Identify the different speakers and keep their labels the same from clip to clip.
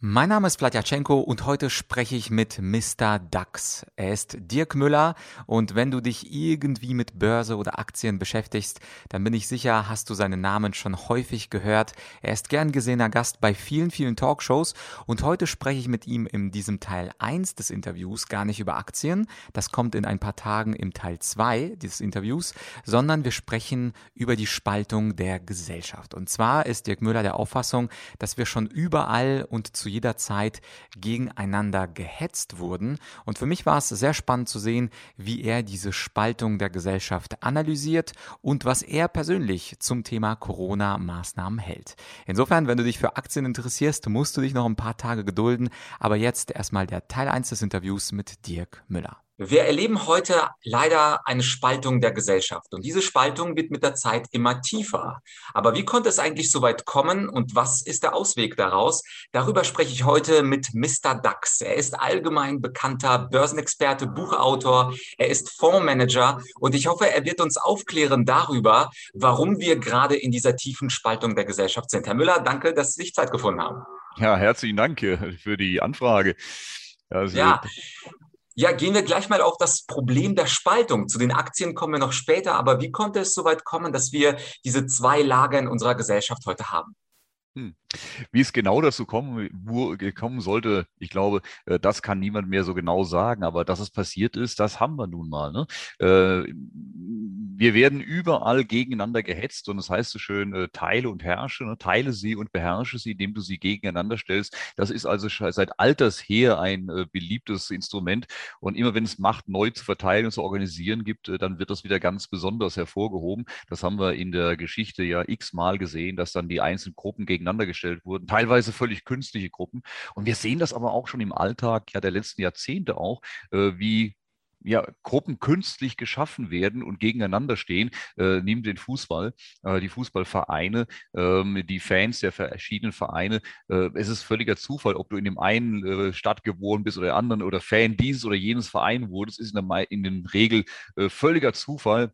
Speaker 1: Mein Name ist Vladyachenko und heute spreche ich mit Mr. Dax. Er ist Dirk Müller und wenn du dich irgendwie mit Börse oder Aktien beschäftigst, dann bin ich sicher, hast du seinen Namen schon häufig gehört. Er ist gern gesehener Gast bei vielen, vielen Talkshows und heute spreche ich mit ihm in diesem Teil 1 des Interviews gar nicht über Aktien, das kommt in ein paar Tagen im Teil 2 dieses Interviews, sondern wir sprechen über die Spaltung der Gesellschaft. Und zwar ist Dirk Müller der Auffassung, dass wir schon überall und zu jeder Zeit gegeneinander gehetzt wurden. Und für mich war es sehr spannend zu sehen, wie er diese Spaltung der Gesellschaft analysiert und was er persönlich zum Thema Corona-Maßnahmen hält. Insofern, wenn du dich für Aktien interessierst, musst du dich noch ein paar Tage gedulden. Aber jetzt erstmal der Teil 1 des Interviews mit Dirk Müller.
Speaker 2: Wir erleben heute leider eine Spaltung der Gesellschaft und diese Spaltung wird mit der Zeit immer tiefer. Aber wie konnte es eigentlich so weit kommen und was ist der Ausweg daraus? Darüber spreche ich heute mit Mr. Dax. Er ist allgemein bekannter Börsenexperte, Buchautor, er ist Fondsmanager und ich hoffe, er wird uns aufklären darüber, warum wir gerade in dieser tiefen Spaltung der Gesellschaft sind. Herr Müller, danke, dass Sie sich Zeit gefunden haben.
Speaker 3: Ja, herzlichen Dank für die Anfrage.
Speaker 2: Also, ja, ja, gehen wir gleich mal auf das Problem der Spaltung. Zu den Aktien kommen wir noch später, aber wie konnte es so weit kommen, dass wir diese zwei Lager in unserer Gesellschaft heute haben?
Speaker 3: Hm. Wie es genau dazu kommen, kommen sollte, ich glaube, äh, das kann niemand mehr so genau sagen. Aber dass es passiert ist, das haben wir nun mal. Ne? Äh, wir werden überall gegeneinander gehetzt und das heißt so schön, äh, teile und herrsche, ne? teile sie und beherrsche sie, indem du sie gegeneinander stellst. Das ist also seit alters her ein beliebtes Instrument. Und immer wenn es Macht neu zu verteilen und zu organisieren gibt, dann wird das wieder ganz besonders hervorgehoben. Das haben wir in der Geschichte ja x-mal gesehen, dass dann die einzelnen Gruppen gegeneinander gestellt wurden, teilweise völlig künstliche Gruppen. Und wir sehen das aber auch schon im Alltag ja der letzten Jahrzehnte auch, äh, wie ja, Gruppen künstlich geschaffen werden und gegeneinander stehen. Äh, nehmen den Fußball, äh, die Fußballvereine, ähm, die Fans der verschiedenen Vereine. Äh, es ist völliger Zufall, ob du in dem einen äh, Stadt geboren bist oder der anderen oder Fan dieses oder jenes Verein wurdest, ist in der, in der Regel äh, völliger Zufall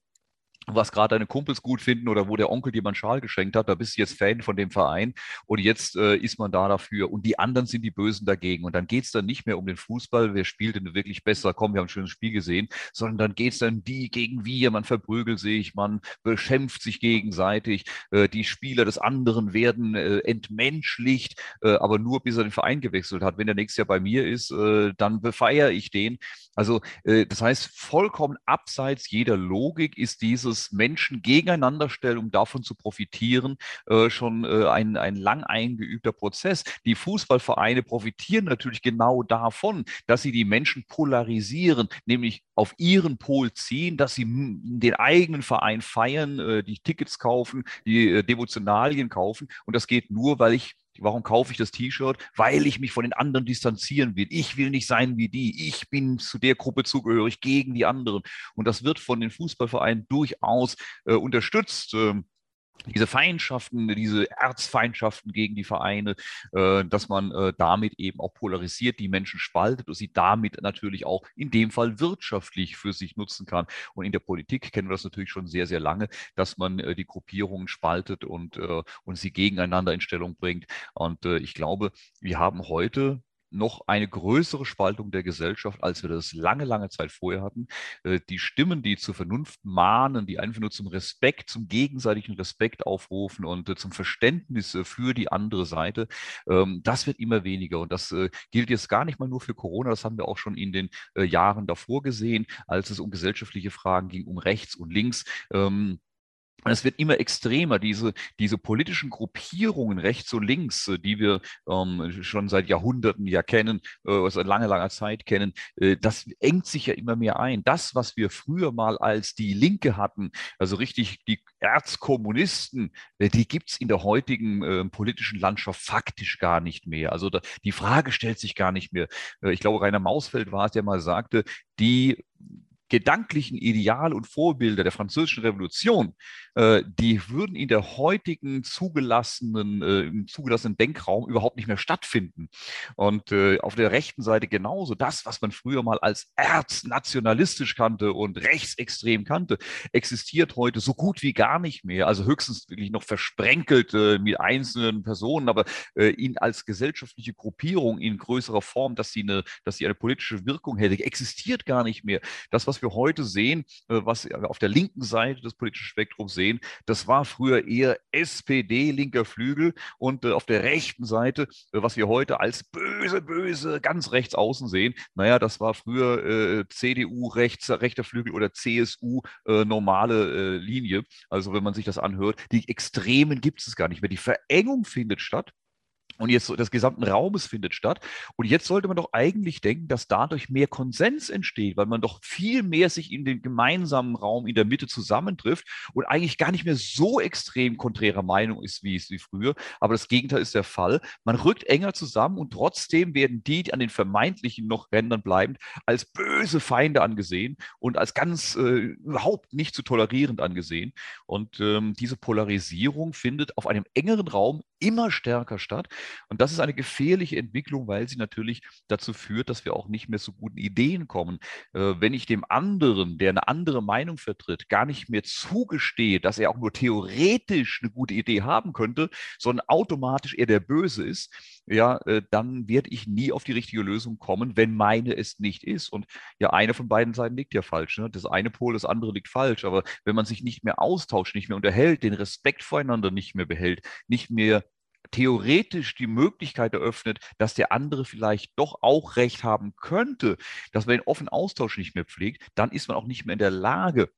Speaker 3: was gerade deine Kumpels gut finden oder wo der Onkel dir mal einen Schal geschenkt hat, da bist du jetzt Fan von dem Verein und jetzt äh, ist man da dafür und die anderen sind die Bösen dagegen und dann geht es dann nicht mehr um den Fußball, wer spielt denn wirklich besser, komm, wir haben ein schönes Spiel gesehen, sondern dann geht es dann die gegen wir, man verprügelt sich, man beschimpft sich gegenseitig, äh, die Spieler des anderen werden äh, entmenschlicht, äh, aber nur bis er den Verein gewechselt hat. Wenn der nächstes Jahr bei mir ist, äh, dann befeiere ich den. Also äh, das heißt, vollkommen abseits jeder Logik ist dieses dieses Menschen gegeneinander stellen, um davon zu profitieren, äh, schon äh, ein, ein lang eingeübter Prozess. Die Fußballvereine profitieren natürlich genau davon, dass sie die Menschen polarisieren, nämlich auf ihren Pol ziehen, dass sie den eigenen Verein feiern, äh, die Tickets kaufen, die äh, Devotionalien kaufen. Und das geht nur, weil ich Warum kaufe ich das T-Shirt? Weil ich mich von den anderen distanzieren will. Ich will nicht sein wie die. Ich bin zu der Gruppe zugehörig gegen die anderen. Und das wird von den Fußballvereinen durchaus äh, unterstützt. Ähm, diese Feindschaften, diese Erzfeindschaften gegen die Vereine, äh, dass man äh, damit eben auch polarisiert, die Menschen spaltet und sie damit natürlich auch in dem Fall wirtschaftlich für sich nutzen kann. Und in der Politik kennen wir das natürlich schon sehr, sehr lange, dass man äh, die Gruppierungen spaltet und, und sie gegeneinander in Stellung bringt. Und ich glaube, wir haben heute noch eine größere Spaltung der Gesellschaft, als wir das lange, lange Zeit vorher hatten. Äh, die Stimmen, die zur Vernunft mahnen, die einfach nur zum Respekt, zum gegenseitigen Respekt aufrufen und äh, zum Verständnis äh, für die andere Seite, ähm, das wird immer weniger. Und das gilt jetzt gar nicht mal nur für Corona, das haben wir auch schon in den Jahren davor gesehen, als es um gesellschaftliche Fragen ging, um rechts und links. Und es wird immer extremer, diese, diese politischen Gruppierungen rechts und links, äh, die wir ähm, schon seit Jahrhunderten ja kennen, äh, seit langer, langer Zeit kennen, äh, das engt sich ja immer mehr ein. Das, was wir früher mal als die Linke hatten, also richtig die Erzkommunisten, äh, die gibt's in der heutigen äh, politischen Landschaft faktisch gar nicht mehr. Also da, die Frage stellt sich gar nicht mehr. Äh, ich glaube, Rainer Mausfeld war es, der mal sagte, die gedanklichen Ideale und Vorbilder der französischen Revolution, äh, die würden in der heutigen zugelassenen, äh, im zugelassenen Denkraum überhaupt nicht mehr stattfinden. Und äh, auf der rechten Seite genauso. Das, was man früher mal als erznationalistisch kannte und rechtsextrem kannte, existiert heute so gut wie gar nicht mehr. Also höchstens wirklich noch versprenkelt mit einzelnen Personen, aber ihn als gesellschaftliche Gruppierung in größerer Form, dass sie eine, dass sie eine politische Wirkung hätte, existiert gar nicht mehr. Das, was was wir heute sehen, äh, was wir auf der linken Seite des politischen Spektrums sehen, das war früher eher SPD, linker Flügel und äh, auf der rechten Seite, äh, was wir heute als böse, böse, ganz rechts außen sehen, naja, das war früher CDU, rechts, rechter Flügel oder CSU, normale Linie. Also wenn man sich das anhört, die Extremen gibt es gar nicht mehr. Die Verengung findet statt. Und jetzt des gesamten Raumes findet statt. Und jetzt sollte man doch eigentlich denken, dass dadurch mehr Konsens entsteht, weil man doch viel mehr sich in den gemeinsamen Raum in der Mitte zusammentrifft und eigentlich gar nicht mehr so extrem konträrer Meinung ist, wie es wie früher. Aber das Gegenteil ist der Fall. Man rückt enger zusammen und trotzdem werden die, die an den vermeintlichen noch Rändern bleiben, als böse Feinde angesehen und als ganz äh, überhaupt nicht zu tolerierend angesehen. Und ähm, diese Polarisierung findet auf einem engeren Raum immer stärker statt. Und das ist eine gefährliche Entwicklung, weil sie natürlich dazu führt, dass wir auch nicht mehr zu guten Ideen kommen. Äh, wenn ich dem anderen, der eine andere Meinung vertritt, gar nicht mehr zugestehe, dass er auch nur theoretisch eine gute Idee haben könnte, sondern automatisch er der Böse ist, ja, äh, dann werde ich nie auf die richtige Lösung kommen, wenn meine es nicht ist. Und ja, eine von beiden Seiten liegt ja falsch. Ne? Das eine Pol, das andere liegt falsch. Aber wenn man sich nicht mehr austauscht, nicht mehr unterhält, den Respekt voreinander nicht mehr behält, nicht mehr theoretisch die Möglichkeit eröffnet, dass der andere vielleicht doch auch recht haben könnte, dass man den offenen Austausch nicht mehr pflegt, dann ist man auch nicht mehr in der Lage,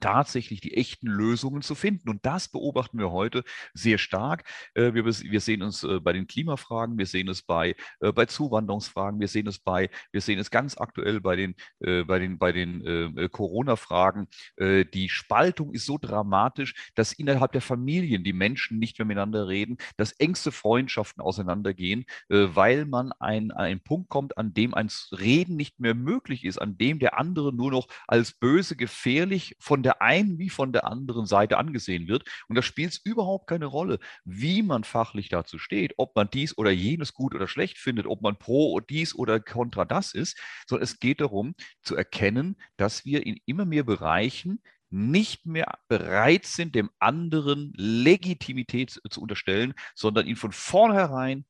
Speaker 3: tatsächlich die echten Lösungen zu finden. Und das beobachten wir heute sehr stark. Äh, wir, wir sehen es äh, bei den Klimafragen, wir sehen es bei, äh, bei Zuwanderungsfragen, wir sehen es bei, wir sehen es ganz aktuell bei den, bei den, bei den Corona-Fragen. Die Spaltung ist so dramatisch, dass innerhalb der Familien die Menschen nicht mehr miteinander reden, dass engste Freundschaften auseinandergehen, weil man an einen Punkt kommt, an dem ein Reden nicht mehr möglich ist, an dem der andere nur noch als böse, gefährlich von von der einen wie von der anderen Seite angesehen wird. Und da spielt es überhaupt keine Rolle, wie man fachlich dazu steht, ob man dies oder jenes gut oder schlecht findet, ob man pro dies oder kontra das ist, sondern es geht darum zu erkennen, dass wir in immer mehr Bereichen nicht mehr bereit sind, dem anderen Legitimität zu unterstellen, sondern ihn von vornherein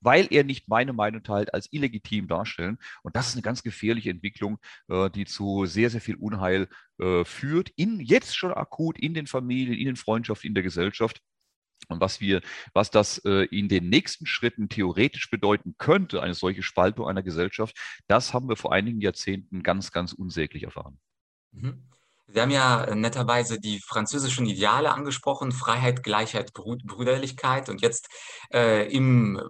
Speaker 3: weil er nicht meine Meinung teilt, als illegitim darstellen. Und das ist eine ganz gefährliche Entwicklung, äh, die zu sehr, sehr viel Unheil äh, führt, in, jetzt schon akut in den Familien, in den Freundschaften, in der Gesellschaft. Und was wir, was das äh, in den nächsten Schritten theoretisch bedeuten könnte, eine solche Spaltung einer Gesellschaft, das haben wir vor einigen Jahrzehnten ganz, ganz unsäglich erfahren.
Speaker 2: Mhm. Sie haben ja äh, netterweise die französischen Ideale angesprochen, Freiheit, Gleichheit, Brüderlichkeit. Und jetzt äh, im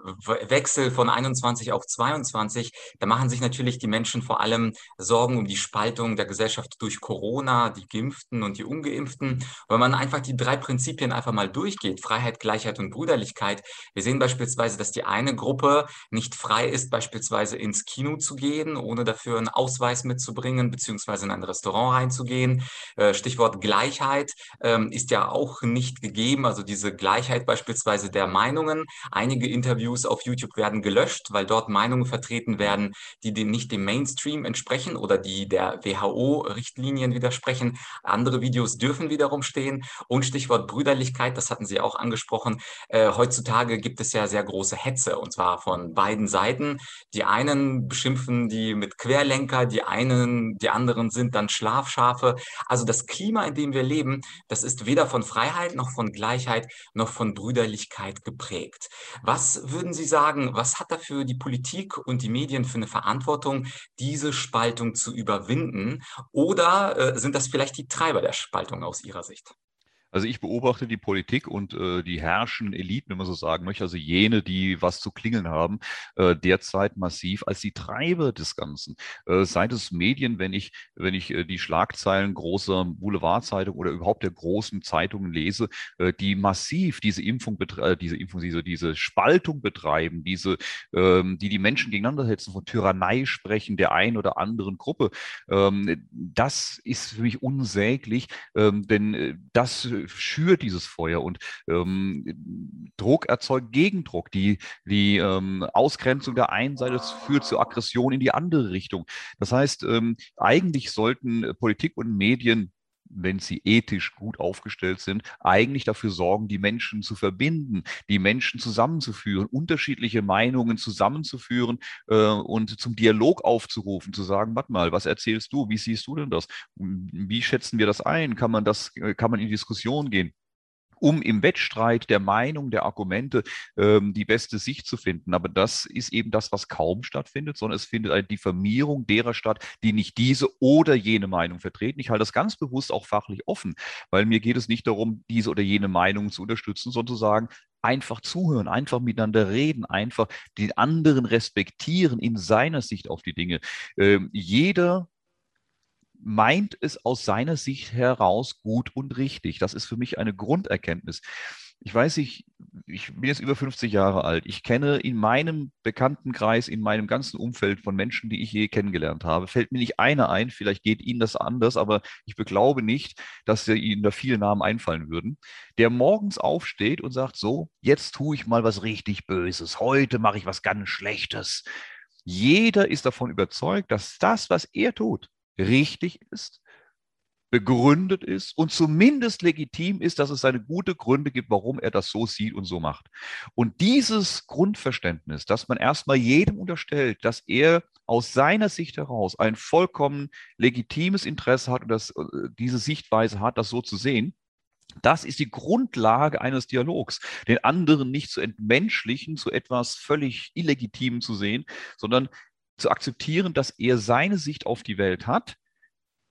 Speaker 2: Wechsel von 21 auf 22, da machen sich natürlich die Menschen vor allem Sorgen um die Spaltung der Gesellschaft durch Corona, die Geimpften und die Ungeimpften. wenn man einfach die drei Prinzipien einfach mal durchgeht, Freiheit, Gleichheit und Brüderlichkeit, wir sehen beispielsweise, dass die eine Gruppe nicht frei ist, beispielsweise ins Kino zu gehen, ohne dafür einen Ausweis mitzubringen, beziehungsweise in ein Restaurant reinzugehen. Äh, Stichwort Gleichheit ähm, ist ja auch nicht gegeben. Also diese Gleichheit beispielsweise der Meinungen. Einige Interviews auf YouTube werden gelöscht, weil dort Meinungen vertreten werden, die nicht dem Mainstream entsprechen oder die der WHO-Richtlinien widersprechen. Andere Videos dürfen wiederum stehen. Und Stichwort Brüderlichkeit, das hatten Sie auch angesprochen. Äh, heutzutage gibt es ja sehr große Hetze und zwar von beiden Seiten. Die einen beschimpfen die mit Querlenker, die einen, die anderen sind dann Schlafschafe. Also das Klima, in dem wir leben, das ist weder von Freiheit noch von Gleichheit noch von Brüderlichkeit geprägt. Was würden Sie sagen, was hat dafür die Politik und die Medien für eine Verantwortung, diese Spaltung zu überwinden? Oder äh, sind das vielleicht die Treiber der Spaltung aus Ihrer Sicht?
Speaker 3: Also ich beobachte die Politik und äh, die herrschenden Eliten, wenn man so sagen möchte, also jene, die was zu klingeln haben, äh, derzeit massiv als die Treiber des Ganzen. Äh, seit es Medien, wenn ich, wenn ich äh, die Schlagzeilen großer Boulevardzeitung oder überhaupt der großen Zeitungen lese, äh, die massiv diese Impfung, äh, diese Impfung, diese, diese Spaltung betreiben, diese, ähm, die die Menschen gegeneinander hetzen, von Tyrannei sprechen der einen oder anderen Gruppe, ähm, das ist für mich unsäglich, ähm, denn schürt dieses Feuer und ähm, Druck erzeugt Gegendruck. Die, die ähm, Ausgrenzung der einen Seite führt zur Aggression in die andere Richtung. Das heißt, ähm, eigentlich sollten Politik und Medien wenn sie ethisch gut aufgestellt sind, eigentlich dafür sorgen, die Menschen zu verbinden, die Menschen zusammenzuführen, unterschiedliche Meinungen zusammenzuführen äh, und zum Dialog aufzurufen, zu sagen, warte mal, was erzählst du? Wie siehst du denn das? Wie schätzen wir das ein? Kann man das, kann man in Diskussion gehen? Um im Wettstreit der Meinung, der Argumente ähm, die beste Sicht zu finden. Aber das ist eben das, was kaum stattfindet, sondern es findet eine Diffamierung derer statt, die nicht diese oder jene Meinung vertreten. Ich halte das ganz bewusst auch fachlich offen, weil mir geht es nicht darum, diese oder jene Meinung zu unterstützen, sondern zu sagen, einfach zuhören, einfach miteinander reden, einfach den anderen respektieren in seiner Sicht auf die Dinge. Ähm, jeder meint es aus seiner Sicht heraus gut und richtig. Das ist für mich eine Grunderkenntnis. Ich weiß, ich, ich bin jetzt über 50 Jahre alt. Ich kenne in meinem Bekanntenkreis, in meinem ganzen Umfeld von Menschen, die ich je kennengelernt habe, fällt mir nicht einer ein. Vielleicht geht Ihnen das anders, aber ich beglaube nicht, dass Ihnen da viele Namen einfallen würden, der morgens aufsteht und sagt, so, jetzt tue ich mal was richtig Böses. Heute mache ich was ganz Schlechtes. Jeder ist davon überzeugt, dass das, was er tut, richtig ist, begründet ist und zumindest legitim ist, dass es seine gute Gründe gibt, warum er das so sieht und so macht. Und dieses Grundverständnis, dass man erstmal jedem unterstellt, dass er aus seiner Sicht heraus ein vollkommen legitimes Interesse hat und dass äh, diese Sichtweise hat, das so zu sehen, das ist die Grundlage eines Dialogs, den anderen nicht zu entmenschlichen, zu etwas völlig Illegitimem zu sehen, sondern zu akzeptieren, dass er seine Sicht auf die Welt hat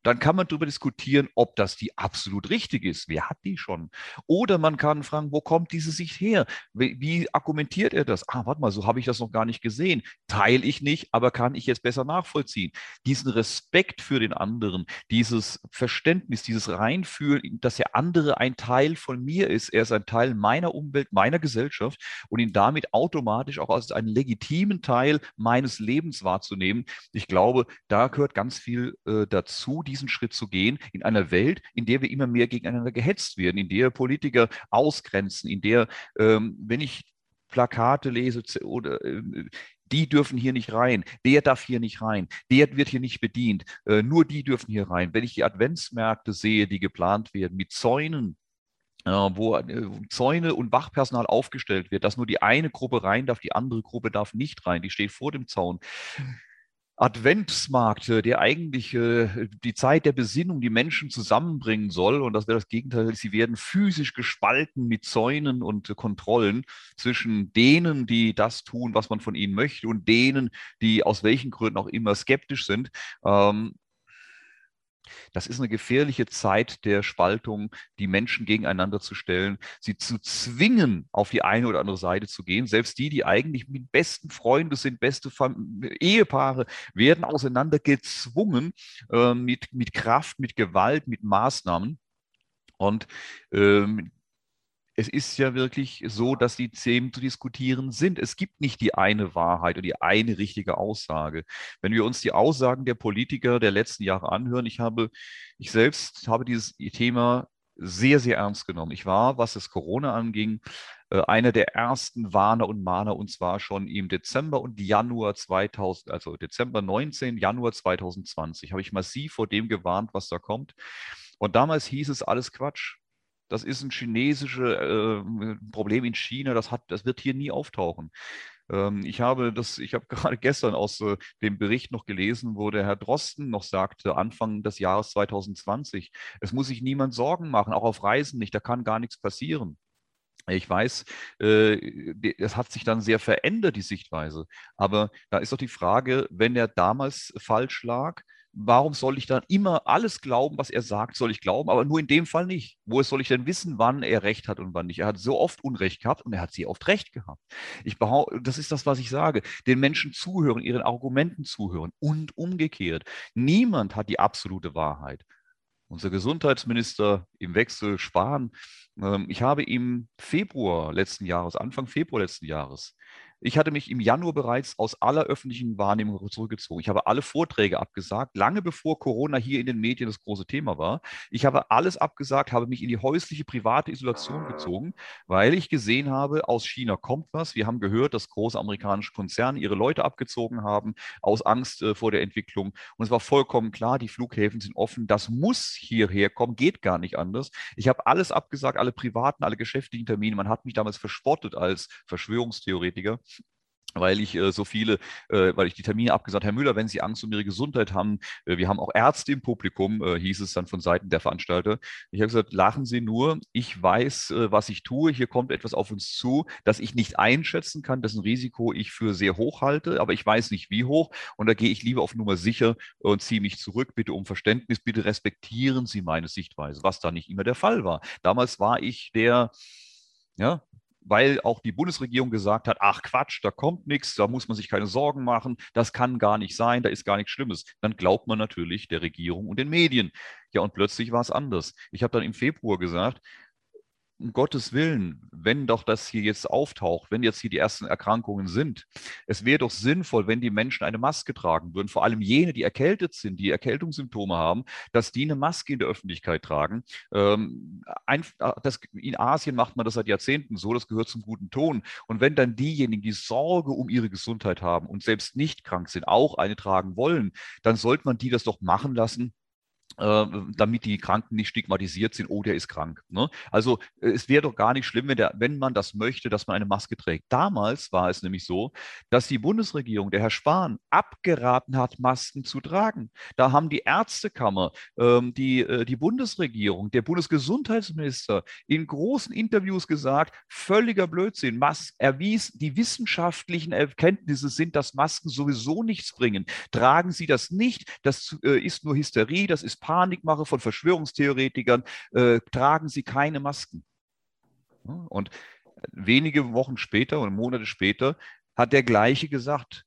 Speaker 3: dann kann man darüber diskutieren, ob das die absolut richtig ist. Wer hat die schon? Oder man kann fragen, wo kommt diese Sicht her? Wie, wie argumentiert er das? Ah, warte mal, so habe ich das noch gar nicht gesehen. Teile ich nicht, aber kann ich jetzt besser nachvollziehen. Diesen Respekt für den anderen, dieses Verständnis, dieses Reinfühlen, dass der andere ein Teil von mir ist. Er ist ein Teil meiner Umwelt, meiner Gesellschaft und ihn damit automatisch auch als einen legitimen Teil meines Lebens wahrzunehmen. Ich glaube, da gehört ganz viel äh, dazu, die diesen Schritt zu gehen in einer Welt, in der wir immer mehr gegeneinander gehetzt werden, in der Politiker ausgrenzen, in der, ähm, wenn ich Plakate lese oder äh, die dürfen hier nicht rein, der darf hier nicht rein, der wird hier nicht bedient, äh, nur die dürfen hier rein. Wenn ich die Adventsmärkte sehe, die geplant werden mit Zäunen, äh, wo äh, Zäune und Wachpersonal aufgestellt wird, dass nur die eine Gruppe rein darf, die andere Gruppe darf nicht rein, die steht vor dem Zaun. Adventsmarkt, der eigentlich äh, die Zeit der Besinnung die Menschen zusammenbringen soll. Und das wäre das Gegenteil. Sie werden physisch gespalten mit Zäunen und Kontrollen zwischen denen, die das tun, was man von ihnen möchte, und denen, die aus welchen Gründen auch immer skeptisch sind. Ähm, das ist eine gefährliche Zeit der Spaltung, die Menschen gegeneinander zu stellen, sie zu zwingen, auf die eine oder andere Seite zu gehen. Selbst die, die eigentlich mit besten Freunde sind, beste Fam Ehepaare, werden auseinander gezwungen äh, mit, mit Kraft, mit Gewalt, mit Maßnahmen. Und ähm, es ist ja wirklich so, dass die Themen zu diskutieren sind. Es gibt nicht die eine Wahrheit und die eine richtige Aussage. Wenn wir uns die Aussagen der Politiker der letzten Jahre anhören, ich habe, ich selbst habe dieses Thema sehr, sehr ernst genommen. Ich war, was das Corona anging, äh, einer der ersten Warner und Mahner und zwar schon im Dezember und Januar 2000, also Dezember 19, Januar 2020, habe ich massiv vor dem gewarnt, was da kommt. Und damals hieß es alles Quatsch das ist ein chinesisches äh, Problem in China, das, hat, das wird hier nie auftauchen. Ähm, ich habe das, ich habe gerade gestern aus äh, dem Bericht noch gelesen, wo der Herr Drosten noch sagte, Anfang des Jahres 2020, es muss sich niemand Sorgen machen, auch auf Reisen nicht, da kann gar nichts passieren. Ich weiß, äh, das hat sich dann sehr verändert, die Sichtweise. Aber da ist doch die Frage, wenn er damals falsch lag, warum soll ich dann immer alles glauben, was er sagt, soll ich glauben, aber nur in dem Fall nicht. Wo soll ich denn wissen, wann er recht hat und wann nicht? Er hat so oft Unrecht gehabt und er hat sie oft recht gehabt. Ich behaupte, das ist das, was ich sage. Den Menschen zuhören, ihren Argumenten zuhören und umgekehrt. Niemand hat die absolute Wahrheit. Unser Gesundheitsminister im Wechsel Spahn, ähm, ich habe ihm Februar letzten Jahres, Anfang Februar letzten Jahres, ich hatte mich im Januar bereits aus aller öffentlichen Wahrnehmung zurückgezogen. Ich habe alle Vorträge abgesagt, lange bevor Corona hier in den Medien das große Thema war. Ich habe alles abgesagt, habe mich in die häusliche, private Isolation gezogen, weil ich gesehen habe, aus China kommt was. Wir haben gehört, dass große amerikanische Konzerne ihre Leute abgezogen haben, aus Angst äh, vor der Entwicklung. Und es war vollkommen klar, die Flughäfen sind offen. Das muss hierher kommen, geht gar nicht anders. Ich habe alles abgesagt, alle privaten, alle geschäftlichen Termine. Man hat mich damals verspottet als Verschwörungstheoretiker weil ich äh, so viele, äh, weil ich die Termine abgesagt, Herr Müller, wenn Sie Angst um Ihre Gesundheit haben, äh, wir haben auch Ärzte im Publikum, äh, hieß es dann von Seiten der Veranstalter. Ich habe gesagt, lachen Sie nur, ich weiß, äh, was ich tue, hier kommt etwas auf uns zu, das ich nicht einschätzen kann, dessen Risiko ich für sehr hoch halte, aber ich weiß nicht, wie hoch. Und da gehe ich lieber auf Nummer sicher und ziehe mich zurück, bitte um Verständnis, bitte respektieren Sie meine Sichtweise, was da nicht immer der Fall war. Damals war ich der, ja, weil auch die Bundesregierung gesagt hat, ach Quatsch, da kommt nichts, da muss man sich keine Sorgen machen, das kann gar nicht sein, da ist gar nichts Schlimmes. Dann glaubt man natürlich der Regierung und den Medien. Ja, und plötzlich war es anders. Ich habe dann im Februar gesagt, um Gottes Willen, wenn doch das hier jetzt auftaucht, wenn jetzt hier die ersten Erkrankungen sind, es wäre doch sinnvoll, wenn die Menschen eine Maske tragen würden, vor allem jene, die erkältet sind, die Erkältungssymptome haben, dass die eine Maske in der Öffentlichkeit tragen. Ähm, ein, das, in Asien macht man das seit Jahrzehnten so, das gehört zum guten Ton. Und wenn dann diejenigen, die Sorge um ihre Gesundheit haben und selbst nicht krank sind, auch eine tragen wollen, dann sollte man die das doch machen lassen damit die Kranken nicht stigmatisiert sind, oh, der ist krank. Ne? Also äh, es wäre doch gar nicht schlimm, wenn, der, wenn man das möchte, dass man eine Maske trägt. Damals war es nämlich so, dass die Bundesregierung, der Herr Spahn, abgeraten hat, Masken zu tragen. Da haben die Ärztekammer, ähm, die, äh, die Bundesregierung, der Bundesgesundheitsminister in großen Interviews gesagt, völliger Blödsinn. Mas erwies, die wissenschaftlichen Erkenntnisse sind, dass Masken sowieso nichts bringen. Tragen Sie das nicht, das äh, ist nur Hysterie, das ist Panikmache von Verschwörungstheoretikern, äh, tragen sie keine Masken. Und wenige Wochen später und Monate später hat der gleiche gesagt,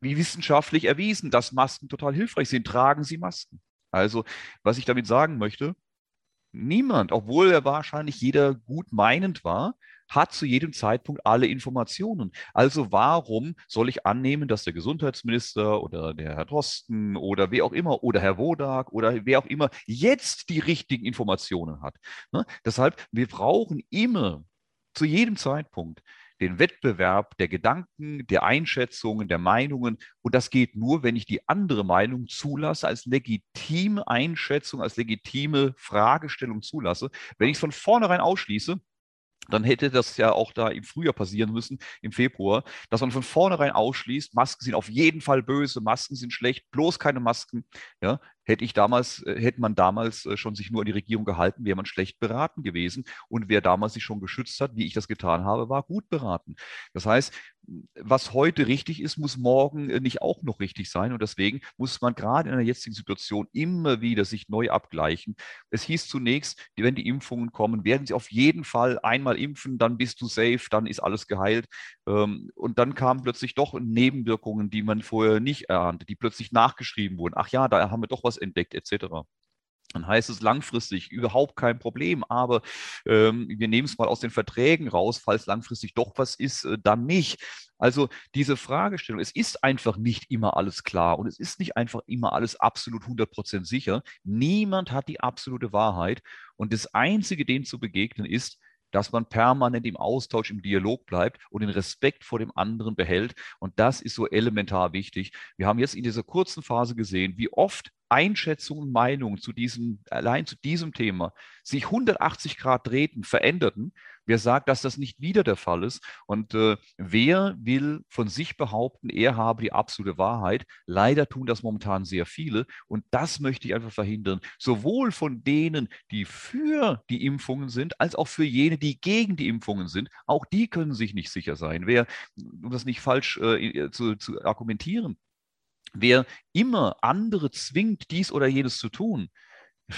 Speaker 3: wie wissenschaftlich erwiesen, dass Masken total hilfreich sind, tragen Sie Masken. Also, was ich damit sagen möchte, niemand, obwohl er wahrscheinlich jeder gut meinend war, hat zu jedem Zeitpunkt alle Informationen. Also warum soll ich annehmen, dass der Gesundheitsminister oder der Herr Drosten oder wer auch immer oder Herr Wodak oder wer auch immer jetzt die richtigen Informationen hat? Ne? Deshalb, wir brauchen immer zu jedem Zeitpunkt den Wettbewerb der Gedanken, der Einschätzungen, der Meinungen. Und das geht nur, wenn ich die andere Meinung zulasse, als legitime Einschätzung, als legitime Fragestellung zulasse. Wenn ich es von vornherein ausschließe, dann hätte das ja auch da im Frühjahr passieren müssen, im Februar, dass man von vornherein ausschließt, Masken sind auf jeden Fall böse, Masken sind schlecht, bloß keine Masken. Ja, hätte ich damals, äh, hätte man damals äh, schon sich nur an die Regierung gehalten, wäre man schlecht beraten gewesen. Und wer damals sich schon geschützt hat, wie ich das getan habe, war gut beraten. Das heißt, was heute richtig ist, muss morgen äh, nicht auch noch richtig sein. Und deswegen muss man gerade in der jetzigen Situation immer wieder sich neu abgleichen. Es hieß zunächst, wenn die Impfungen kommen, werden sie auf jeden Fall einmal impfen, dann bist du safe, dann ist alles geheilt. Ähm, und dann kamen plötzlich doch Nebenwirkungen, die man vorher nicht erahnte, die plötzlich nachgeschrieben wurden. Ach ja, da haben wir doch was entdeckt, etc dann heißt es langfristig überhaupt kein Problem, aber ähm, wir nehmen es mal aus den Verträgen raus, falls langfristig doch was ist, äh, dann nicht. Also diese Fragestellung, es ist einfach nicht immer alles klar und es ist nicht einfach immer alles absolut 100% sicher. Niemand hat die absolute Wahrheit und das Einzige, dem zu begegnen, ist, dass man permanent im Austausch, im Dialog bleibt und den Respekt vor dem anderen behält. Und das ist so elementar wichtig. Wir haben jetzt in dieser kurzen Phase gesehen, wie oft Einschätzungen und Meinungen zu diesem, allein zu diesem Thema sich 180 Grad drehten, veränderten. Wer sagt, dass das nicht wieder der Fall ist? Und äh, wer will von sich behaupten, er habe die absolute Wahrheit? Leider tun das momentan sehr viele. Und das möchte ich einfach verhindern. Sowohl von denen, die für die Impfungen sind, als auch für jene, die gegen die Impfungen sind. Auch die können sich nicht sicher sein. Wer, um das nicht falsch äh, zu, zu argumentieren, Wer immer andere zwingt, dies oder jenes zu tun,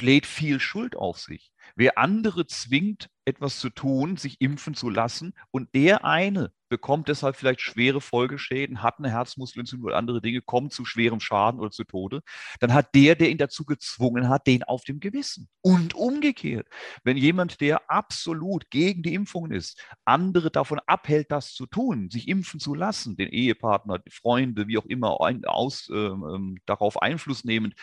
Speaker 3: lädt viel Schuld auf sich. Wer andere zwingt, etwas zu tun, sich impfen zu lassen und der eine bekommt deshalb vielleicht schwere Folgeschäden, hat eine Herzmuskelentzündung oder andere Dinge, kommt zu schwerem Schaden oder zu Tode, dann hat der, der ihn dazu gezwungen hat, den auf dem Gewissen. Und umgekehrt, wenn jemand, der absolut gegen die Impfungen ist, andere davon abhält, das zu tun, sich impfen zu lassen, den Ehepartner, die Freunde, wie auch immer, ein, aus, äh, darauf Einfluss nehmen,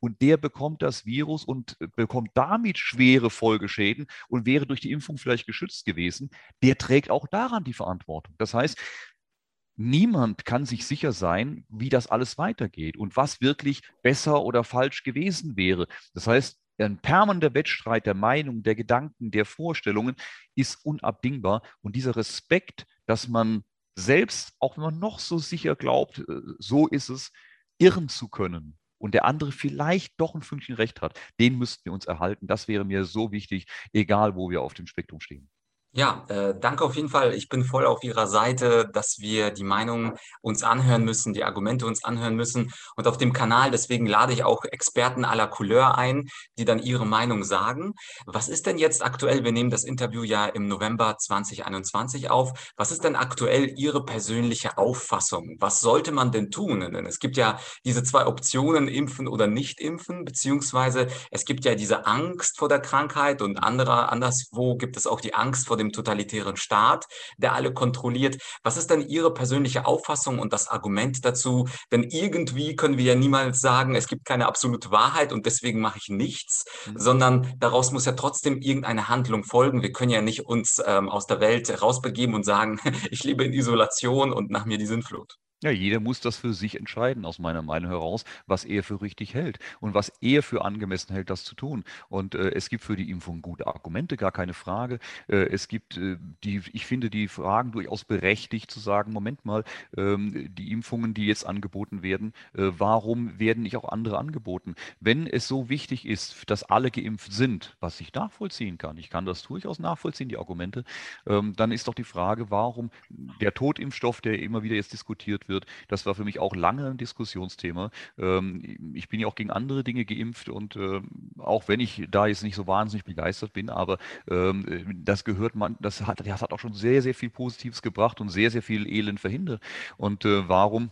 Speaker 3: und der bekommt das Virus und äh, bekommt damit schwere Folgeschäden und wäre durch die Impfung vielleicht geschützt gewesen, der trägt auch daran die Verantwortung. Das heißt, niemand kann sich sicher sein, wie das alles weitergeht und was wirklich besser oder falsch gewesen wäre. Das heißt, ein permanenter Wettstreit der Meinung, der Gedanken, der Vorstellungen ist unabdingbar. Und dieser Respekt, dass man selbst, auch wenn man noch so sicher glaubt, äh, so ist es, irren zu können, und der andere vielleicht doch ein Fünkchen recht hat, den müssten wir uns erhalten. Das wäre mir so wichtig, egal wo wir auf dem Spektrum stehen.
Speaker 2: Ja, äh, danke auf jeden Fall. Ich bin voll auf Ihrer Seite, dass wir die Meinungen uns anhören müssen, die Argumente uns anhören müssen. Und auf dem Kanal, deswegen lade ich auch Experten aller Couleur ein, die dann ihre Meinung sagen. Was ist denn jetzt aktuell? Wir nehmen das Interview ja im November 2021 auf. Was ist denn aktuell Ihre persönliche Auffassung? Was sollte man denn tun? Denn es gibt ja diese zwei Optionen, impfen oder nicht impfen, beziehungsweise es gibt ja diese Angst vor der Krankheit und anderer, anderswo gibt es auch die Angst vor dem dem totalitären Staat, der alle kontrolliert. Was ist denn Ihre persönliche Auffassung und das Argument dazu? Denn irgendwie können wir ja niemals sagen, es gibt keine absolute Wahrheit und deswegen mache ich nichts, mhm. sondern daraus muss ja trotzdem irgendeine Handlung folgen. Wir können ja nicht uns ähm, aus der Welt rausbegeben und sagen, ich lebe in Isolation und nach mir die Sinnflut.
Speaker 3: Ja, jeder muss das für sich entscheiden, aus meiner Meinung heraus, was er für richtig hält und was er für angemessen hält, das zu tun. Und äh, es gibt für die Impfung gute Argumente, gar keine Frage. Äh, es gibt äh, die, ich finde die Fragen durchaus berechtigt zu sagen, Moment mal, ähm, die Impfungen, die jetzt angeboten werden, äh, warum werden nicht auch andere angeboten? Wenn es so wichtig ist, dass alle geimpft sind, was ich nachvollziehen kann, ich kann das durchaus nachvollziehen, die Argumente, ähm, dann ist doch die Frage, warum der Totimpfstoff, der immer wieder jetzt diskutiert wird. Das war für mich auch lange ein Diskussionsthema. Ähm, ich bin ja auch gegen andere Dinge geimpft und ähm, auch wenn ich da jetzt nicht so wahnsinnig begeistert bin, aber ähm, das gehört man, das hat, das hat auch schon sehr, sehr viel Positives gebracht und sehr, sehr viel Elend verhindert. Und äh, warum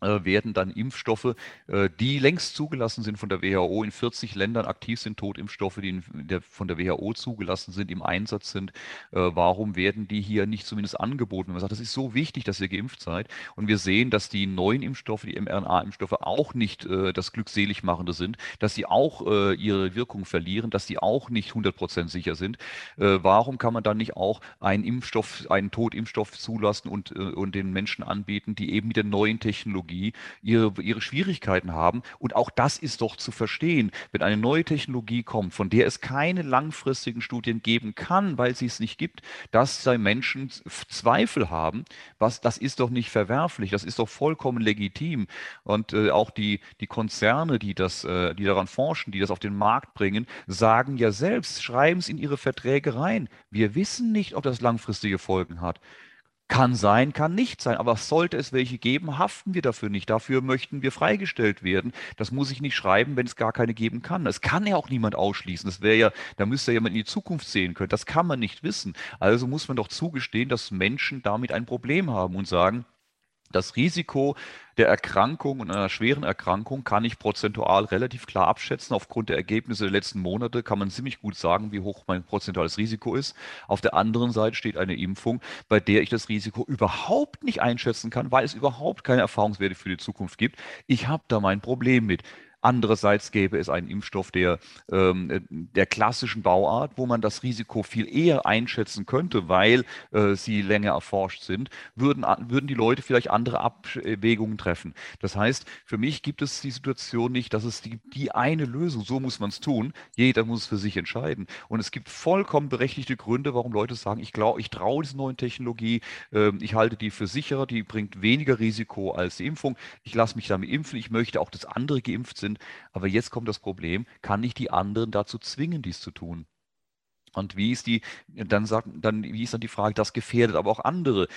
Speaker 3: werden dann Impfstoffe, äh, die längst zugelassen sind von der WHO, in 40 Ländern aktiv sind, Totimpfstoffe, die von der WHO zugelassen sind, im Einsatz sind. Äh, warum werden die hier nicht zumindest angeboten? Man sagt, das ist so wichtig, dass ihr geimpft seid. Und wir sehen, dass die neuen Impfstoffe, die mRNA-Impfstoffe auch nicht das Glückseligmachende sind, dass sie auch ihre Wirkung verlieren, dass sie auch nicht 100% sicher sind. Warum kann man dann nicht auch einen Impfstoff, einen Totimpfstoff zulassen und, und den Menschen anbieten, die eben mit der neuen Technologie Technologie ihre, ihre Schwierigkeiten haben. Und auch das ist doch zu verstehen. Wenn eine neue Technologie kommt, von der es keine langfristigen Studien geben kann, weil sie es nicht gibt, dass sei Menschen Zweifel haben, was, das ist doch nicht verwerflich, das ist doch vollkommen legitim. Und äh, auch die, die Konzerne, die, das, äh, die daran forschen, die das auf den Markt bringen, sagen ja selbst, schreiben es in ihre Verträge rein. Wir wissen nicht, ob das langfristige Folgen hat. Kann sein, kann nicht sein. Aber sollte es welche geben, haften wir dafür nicht. Dafür möchten wir freigestellt werden. Das muss ich nicht schreiben, wenn es gar keine geben kann. Das kann ja auch niemand ausschließen. Das wäre ja, da müsste ja jemand in die Zukunft sehen können. Das kann man nicht wissen. Also muss man doch zugestehen, dass Menschen damit ein Problem haben und sagen, das Risiko der Erkrankung und einer schweren Erkrankung kann ich prozentual relativ klar abschätzen. Aufgrund der Ergebnisse der letzten Monate kann man ziemlich gut sagen, wie hoch mein prozentuales Risiko ist. Auf der anderen Seite steht eine Impfung, bei der ich das Risiko überhaupt nicht einschätzen kann, weil es überhaupt keine Erfahrungswerte für die Zukunft gibt. Ich habe da mein Problem mit. Andererseits gäbe es einen Impfstoff der, ähm, der klassischen Bauart, wo man das Risiko viel eher einschätzen könnte, weil äh, sie länger erforscht sind, würden, würden die Leute vielleicht andere Abwägungen treffen. Das heißt, für mich gibt es die Situation nicht, dass es die, die eine Lösung, so muss man es tun, jeder muss es für sich entscheiden. Und es gibt vollkommen berechtigte Gründe, warum Leute sagen, ich glaube, ich traue dieser neuen Technologie, äh, ich halte die für sicherer, die bringt weniger Risiko als die Impfung, ich lasse mich damit impfen, ich möchte auch, dass andere geimpft sind sind. Aber jetzt kommt das Problem, kann ich die anderen dazu zwingen, dies zu tun? Und wie ist die, dann sagt, dann, wie ist dann die Frage, das gefährdet aber auch andere.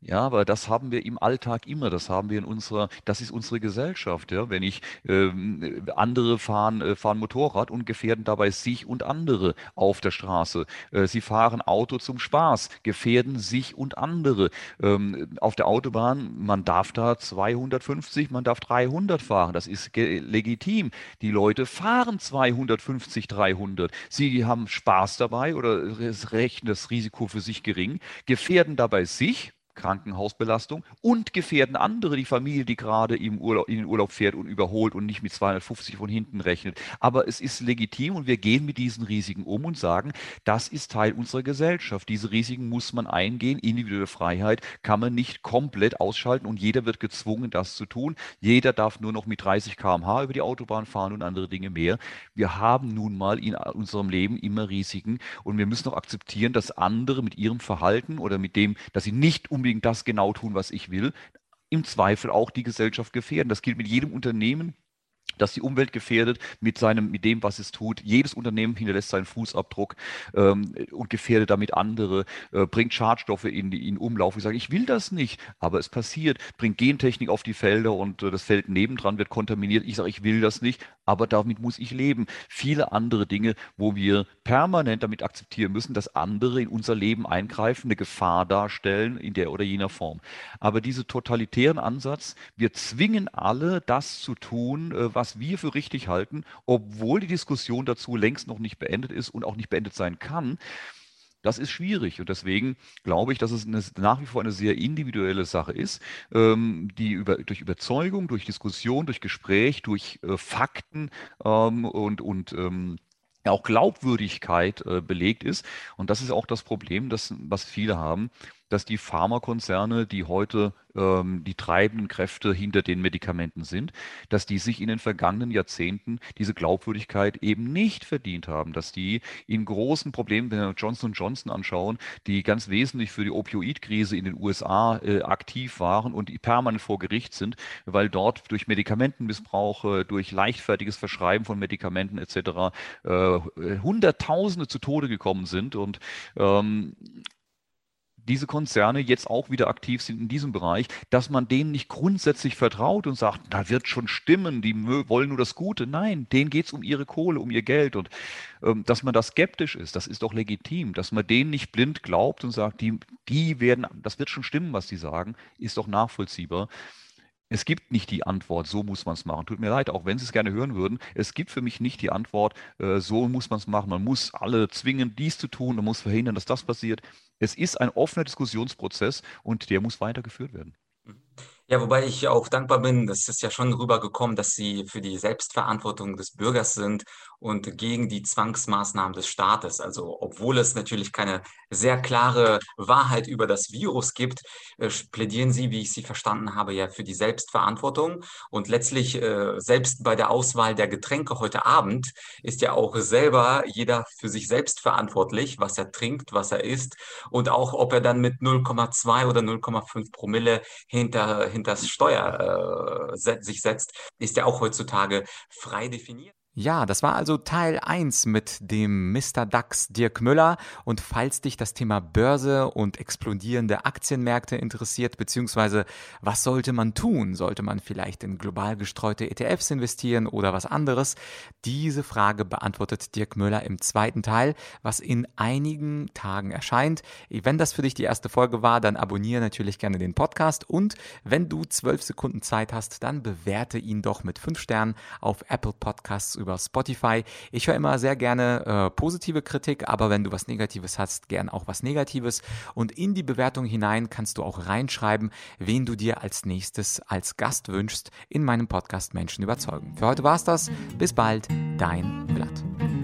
Speaker 3: Ja, aber das haben wir im Alltag immer. Das haben wir in unserer, das ist unsere Gesellschaft. Ja, wenn ich ähm, andere fahren, äh, fahren Motorrad und gefährden dabei sich und andere auf der Straße. Äh, sie fahren Auto zum Spaß, gefährden sich und andere. Ähm, auf der Autobahn, man darf da 250, man darf 300 fahren. Das ist legitim. Die Leute fahren 250, 300. Sie haben Spaß dabei oder rechnen das Risiko für sich gering, gefährden dabei sich Krankenhausbelastung und gefährden andere, die Familie, die gerade im Urlaub, in den Urlaub fährt und überholt und nicht mit 250 von hinten rechnet. Aber es ist legitim und wir gehen mit diesen Risiken um und sagen, das ist Teil unserer Gesellschaft. Diese Risiken muss man eingehen. Individuelle Freiheit kann man nicht komplett ausschalten und jeder wird gezwungen, das zu tun. Jeder darf nur noch mit 30 km/h über die Autobahn fahren und andere Dinge mehr. Wir haben nun mal in unserem Leben immer Risiken und wir müssen auch akzeptieren, dass andere mit ihrem Verhalten oder mit dem, dass sie nicht unbedingt unbedingt das genau tun, was ich will, im Zweifel auch die Gesellschaft gefährden. Das gilt mit jedem Unternehmen, das die Umwelt gefährdet mit seinem, mit dem, was es tut. Jedes Unternehmen hinterlässt seinen Fußabdruck ähm, und gefährdet damit andere, äh, bringt Schadstoffe in, in Umlauf. Ich sage, ich will das nicht, aber es passiert, bringt Gentechnik auf die Felder und äh, das Feld nebendran wird kontaminiert. Ich sage, ich will das nicht, aber damit muss ich leben. Viele andere Dinge, wo wir permanent damit akzeptieren müssen, dass andere in unser Leben eingreifen, eine Gefahr darstellen in der oder jener Form. Aber diese totalitären Ansatz, wir zwingen alle, das zu tun, äh, was wir für richtig halten, obwohl die Diskussion dazu längst noch nicht beendet ist und auch nicht beendet sein kann. Das ist schwierig und deswegen glaube ich, dass es eine, nach wie vor eine sehr individuelle Sache ist, ähm, die über, durch Überzeugung, durch Diskussion, durch Gespräch, durch äh, Fakten ähm, und, und ähm, auch Glaubwürdigkeit äh, belegt ist. Und das ist auch das Problem, das, was viele haben, dass die Pharmakonzerne, die heute ähm, die treibenden Kräfte hinter den Medikamenten sind, dass die sich in den vergangenen Jahrzehnten diese Glaubwürdigkeit eben nicht verdient haben, dass die in großen Problemen, wenn wir Johnson Johnson anschauen, die ganz wesentlich für die Opioidkrise in den USA äh, aktiv waren und permanent vor Gericht sind, weil dort durch Medikamentenmissbrauch, äh, durch leichtfertiges Verschreiben von Medikamenten etc. Äh, Hunderttausende zu Tode gekommen sind und ähm, diese Konzerne jetzt auch wieder aktiv sind in diesem Bereich, dass man denen nicht grundsätzlich vertraut und sagt, da wird schon stimmen, die wollen nur das Gute. Nein, denen geht es um ihre Kohle, um ihr Geld. Und ähm, dass man da skeptisch ist, das ist doch legitim. Dass man denen nicht blind glaubt und sagt, die, die werden, das wird schon stimmen, was die sagen, ist doch nachvollziehbar. Es gibt nicht die Antwort, so muss man es machen. Tut mir leid, auch wenn Sie es gerne hören würden. Es gibt für mich nicht die Antwort, äh, so muss man es machen. Man muss alle zwingen, dies zu tun, man muss verhindern, dass das passiert. Es ist ein offener Diskussionsprozess und der muss weitergeführt werden.
Speaker 2: Ja, wobei ich auch dankbar bin, das ist ja schon rübergekommen, dass Sie für die Selbstverantwortung des Bürgers sind und gegen die Zwangsmaßnahmen des Staates. Also obwohl es natürlich keine sehr klare Wahrheit über das Virus gibt, äh, plädieren Sie, wie ich Sie verstanden habe, ja für die Selbstverantwortung. Und letztlich äh, selbst bei der Auswahl der Getränke heute Abend ist ja auch selber jeder für sich selbst verantwortlich, was er trinkt, was er isst und auch ob er dann mit 0,2 oder 0,5 Promille hinter hinters Steuer äh, sich setzt, ist ja auch heutzutage frei definiert.
Speaker 1: Ja, das war also Teil 1 mit dem Mr. DAX Dirk Müller. Und falls dich das Thema Börse und explodierende Aktienmärkte interessiert, beziehungsweise was sollte man tun? Sollte man vielleicht in global gestreute ETFs investieren oder was anderes? Diese Frage beantwortet Dirk Müller im zweiten Teil, was in einigen Tagen erscheint. Wenn das für dich die erste Folge war, dann abonniere natürlich gerne den Podcast und wenn du zwölf Sekunden Zeit hast, dann bewerte ihn doch mit fünf Sternen auf Apple Podcasts über Spotify. Ich höre immer sehr gerne äh, positive Kritik, aber wenn du was Negatives hast, gern auch was Negatives. Und in die Bewertung hinein kannst du auch reinschreiben, wen du dir als nächstes als Gast wünschst in meinem Podcast Menschen überzeugen. Für heute war's das. Bis bald, dein Blatt.